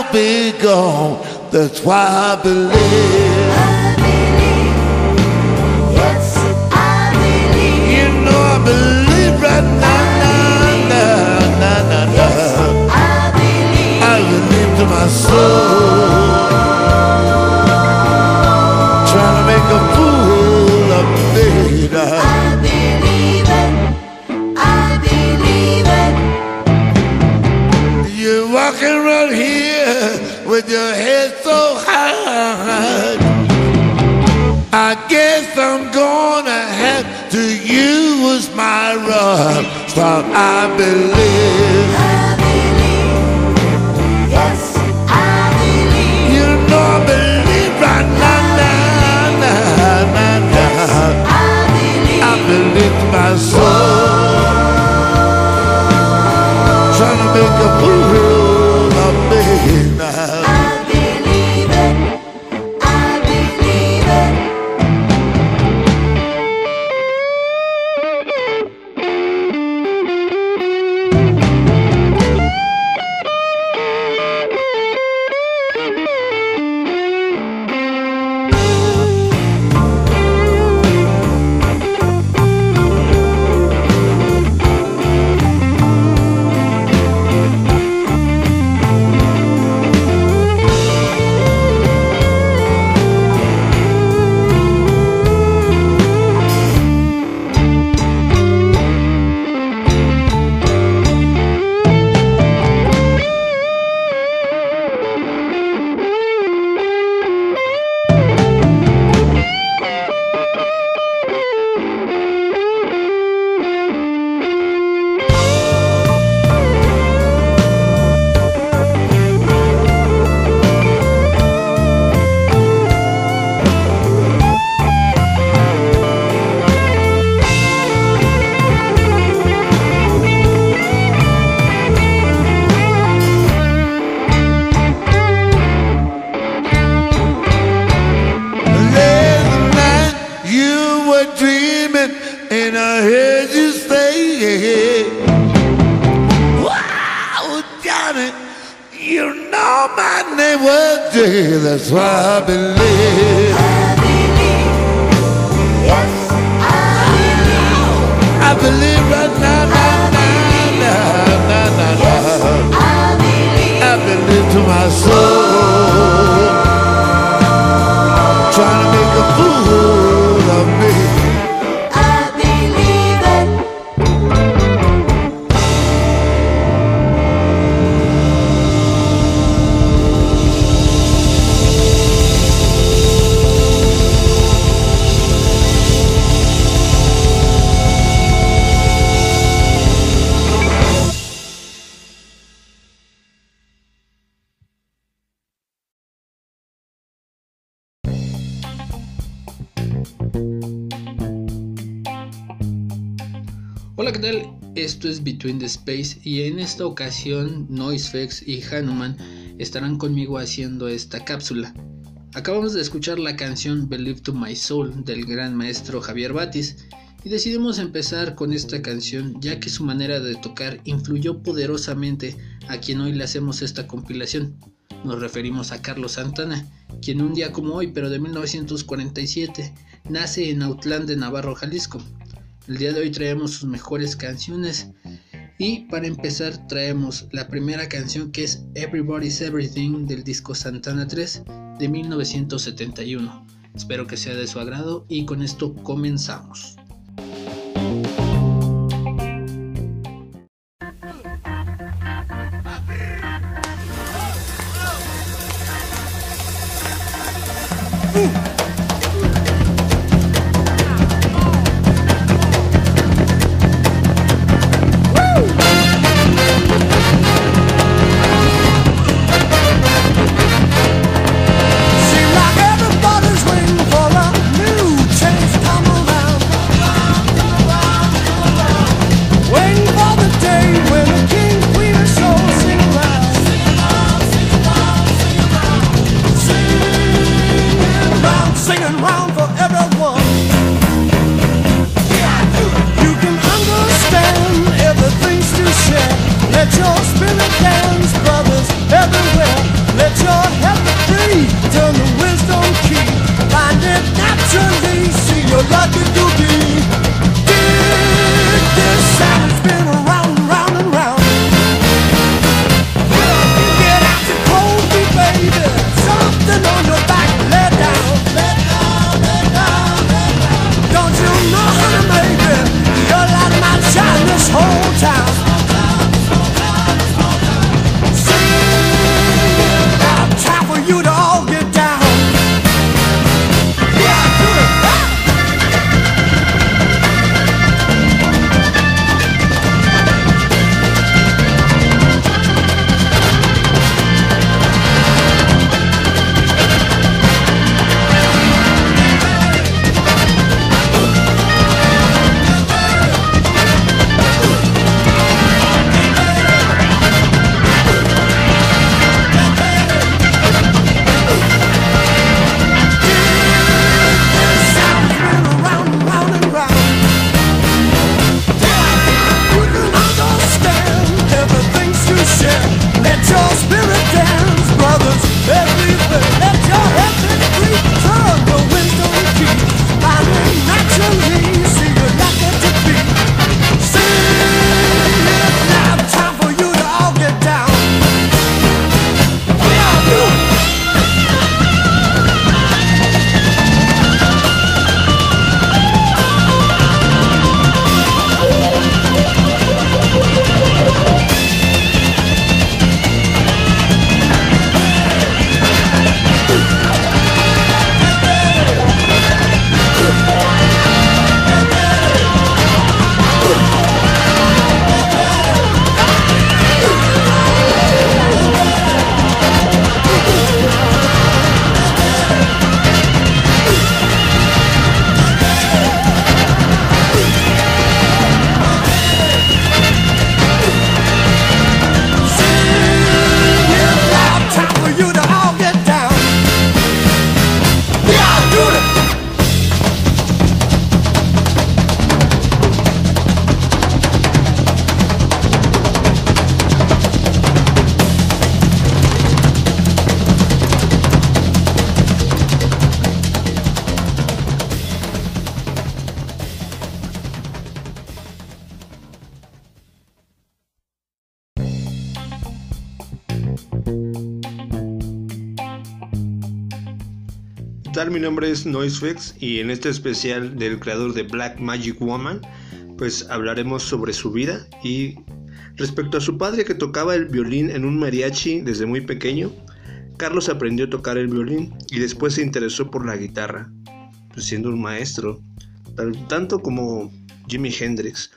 I'll be gone. That's why I believe. With your head so high. I guess I'm gonna have to use my rock star. I believe. I believe. Yes, I believe. You know I believe right now, now, now, now, now. I believe. I believe my soul. Trying to make a fool Hola. Esto es Between the Space y en esta ocasión NoiseFX y Hanuman estarán conmigo haciendo esta cápsula. Acabamos de escuchar la canción Believe to My Soul del gran maestro Javier Batis y decidimos empezar con esta canción ya que su manera de tocar influyó poderosamente a quien hoy le hacemos esta compilación. Nos referimos a Carlos Santana, quien un día como hoy, pero de 1947, nace en Autlán de Navarro, Jalisco. El día de hoy traemos sus mejores canciones y para empezar traemos la primera canción que es Everybody's Everything del disco Santana 3 de 1971. Espero que sea de su agrado y con esto comenzamos. Seems Mi nombre es Noisefex y en este especial del creador de Black Magic Woman, pues hablaremos sobre su vida y respecto a su padre que tocaba el violín en un mariachi desde muy pequeño, Carlos aprendió a tocar el violín y después se interesó por la guitarra, pues siendo un maestro, tanto como Jimi Hendrix.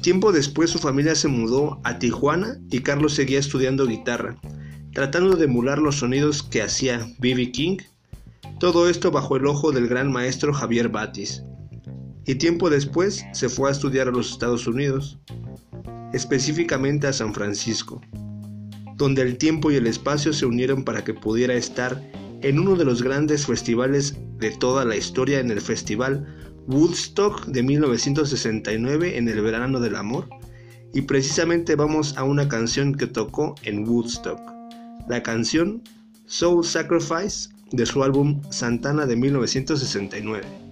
Tiempo después su familia se mudó a Tijuana y Carlos seguía estudiando guitarra, tratando de emular los sonidos que hacía B.B. King, todo esto bajo el ojo del gran maestro Javier Batis. Y tiempo después se fue a estudiar a los Estados Unidos, específicamente a San Francisco, donde el tiempo y el espacio se unieron para que pudiera estar en uno de los grandes festivales de toda la historia en el Festival Woodstock de 1969 en el verano del amor y precisamente vamos a una canción que tocó en Woodstock, la canción Soul Sacrifice de su álbum Santana de 1969.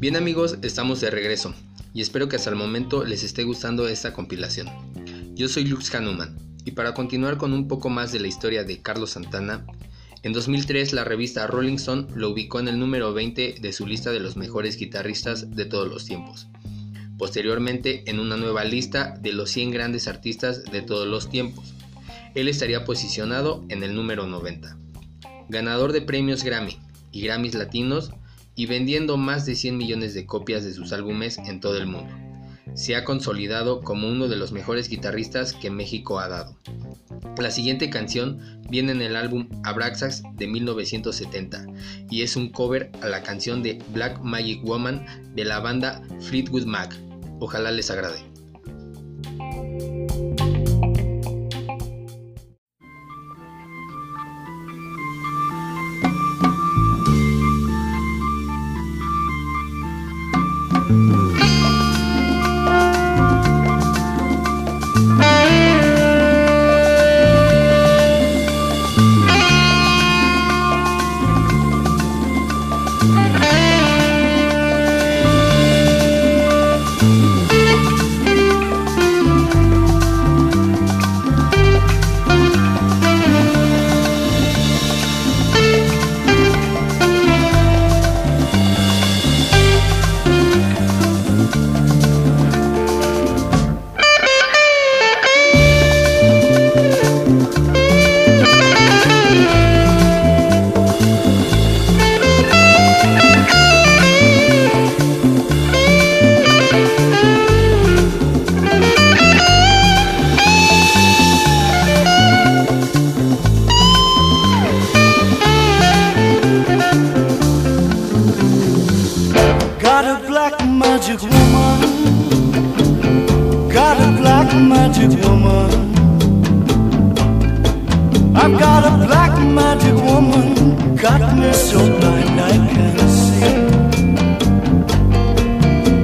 Bien amigos, estamos de regreso y espero que hasta el momento les esté gustando esta compilación. Yo soy Lux Hanuman y para continuar con un poco más de la historia de Carlos Santana, en 2003 la revista Rolling Stone lo ubicó en el número 20 de su lista de los mejores guitarristas de todos los tiempos. Posteriormente en una nueva lista de los 100 grandes artistas de todos los tiempos. Él estaría posicionado en el número 90. Ganador de premios Grammy y Grammys latinos y vendiendo más de 100 millones de copias de sus álbumes en todo el mundo. Se ha consolidado como uno de los mejores guitarristas que México ha dado. La siguiente canción viene en el álbum Abraxas de 1970 y es un cover a la canción de Black Magic Woman de la banda Fleetwood Mac. Ojalá les agrade. Mm-hmm. Magic woman. I've got a black magic woman. Got me so blind I can't see.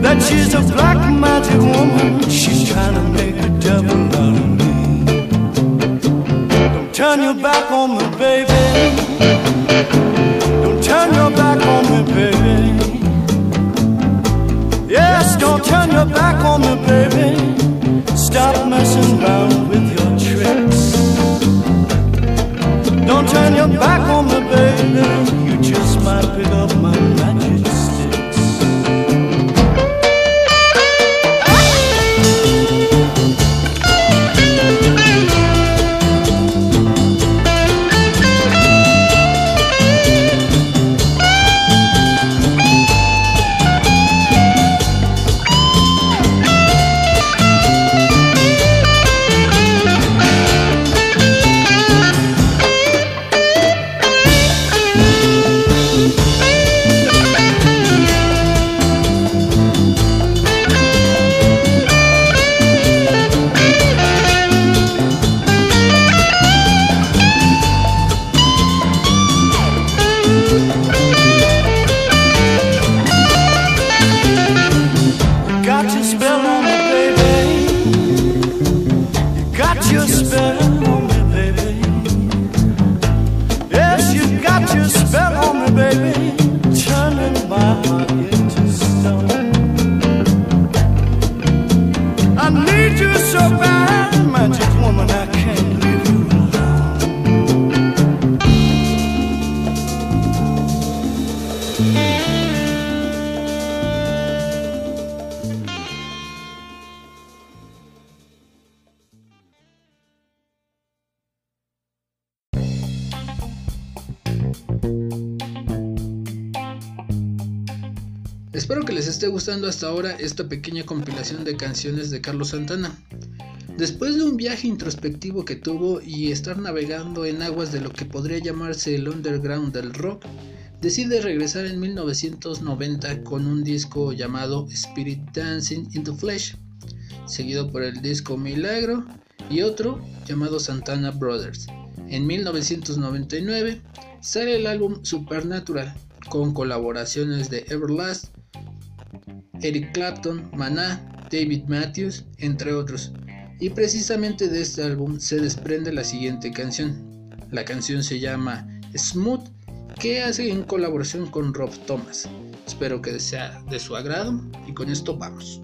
That she's a black magic woman. She's trying to make a devil out of me. Don't turn your back on me, baby. Don't turn your back on me, baby. Yes, don't turn your back on me, baby. Stop messing around with your tricks. Don't turn your back on me, baby. You just might pick up my magic Espero que les esté gustando hasta ahora esta pequeña compilación de canciones de Carlos Santana. Después de un viaje introspectivo que tuvo y estar navegando en aguas de lo que podría llamarse el underground del rock, decide regresar en 1990 con un disco llamado Spirit Dancing in the Flesh, seguido por el disco Milagro y otro llamado Santana Brothers. En 1999, sale el álbum Supernatural con colaboraciones de Everlast, Eric Clapton, Maná, David Matthews, entre otros. Y precisamente de este álbum se desprende la siguiente canción. La canción se llama Smooth, que hace en colaboración con Rob Thomas. Espero que sea de su agrado y con esto vamos.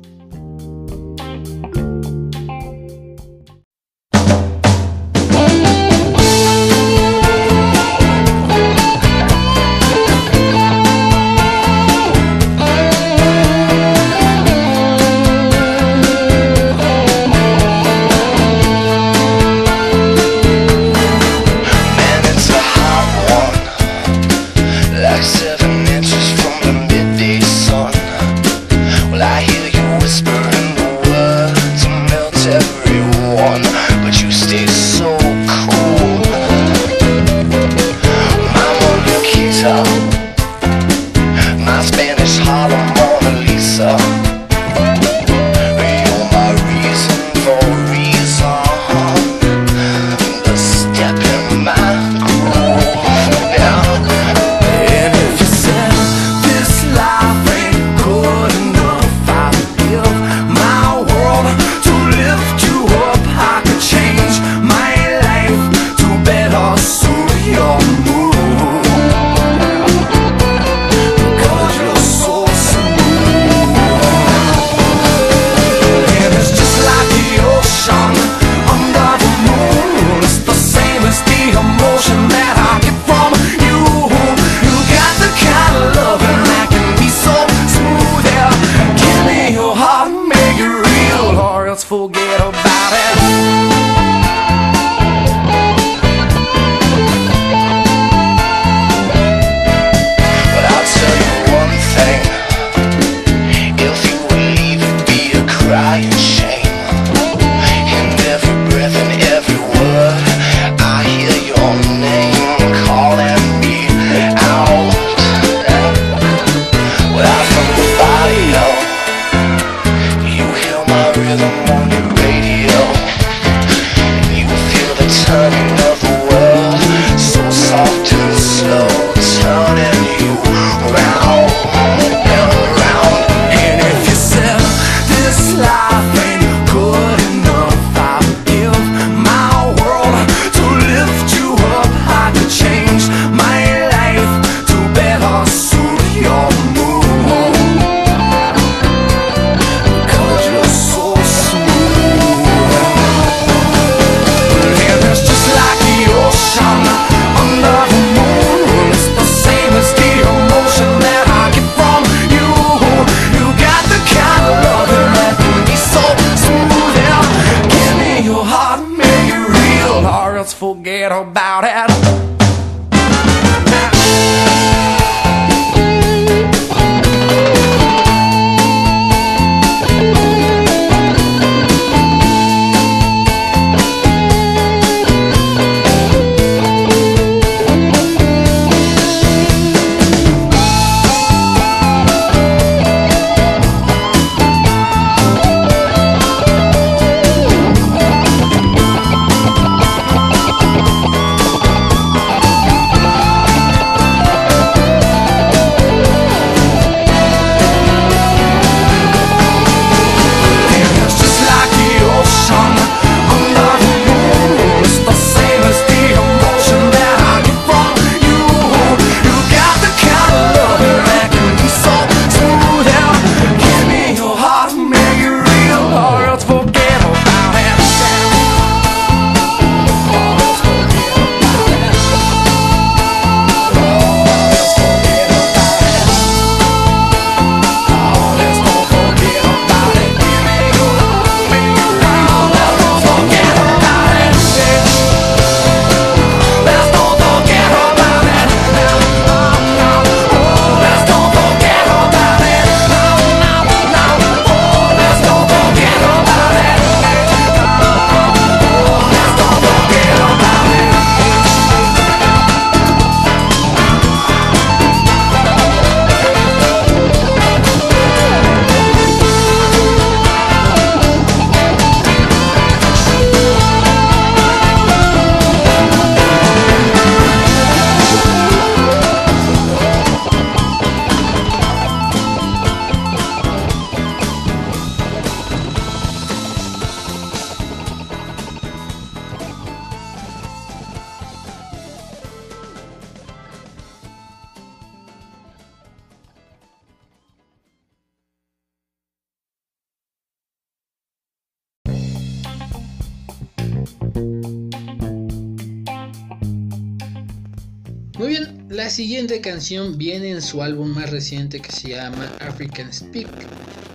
Siguiente canción viene en su álbum más reciente que se llama African Speak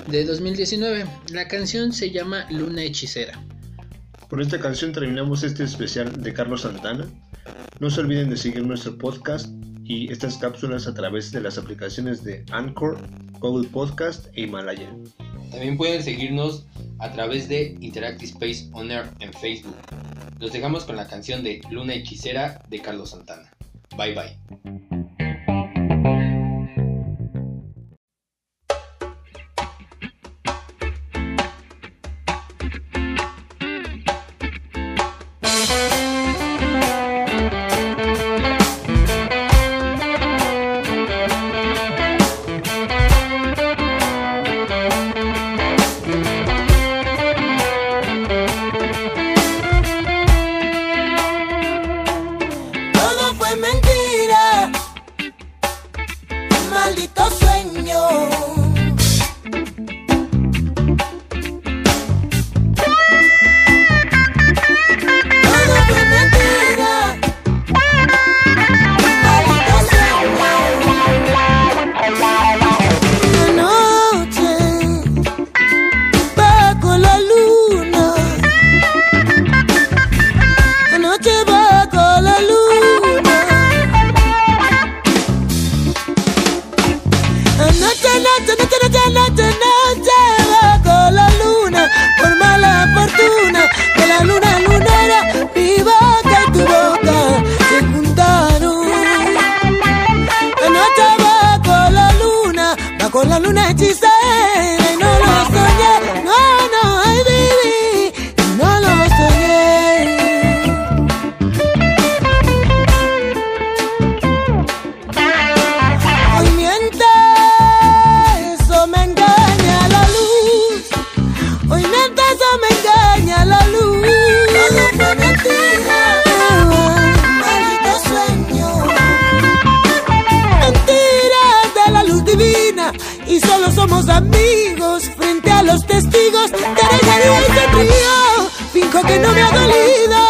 de 2019. La canción se llama Luna Hechicera. Con esta canción terminamos este especial de Carlos Santana. No se olviden de seguir nuestro podcast y estas cápsulas a través de las aplicaciones de Anchor, Google Podcast e Himalaya. También pueden seguirnos a través de Interactive Space On Air en Facebook. Los dejamos con la canción de Luna Hechicera de Carlos Santana. Bye bye. Solo somos amigos frente a los testigos. Te y te río, finjo que no me ha dolido.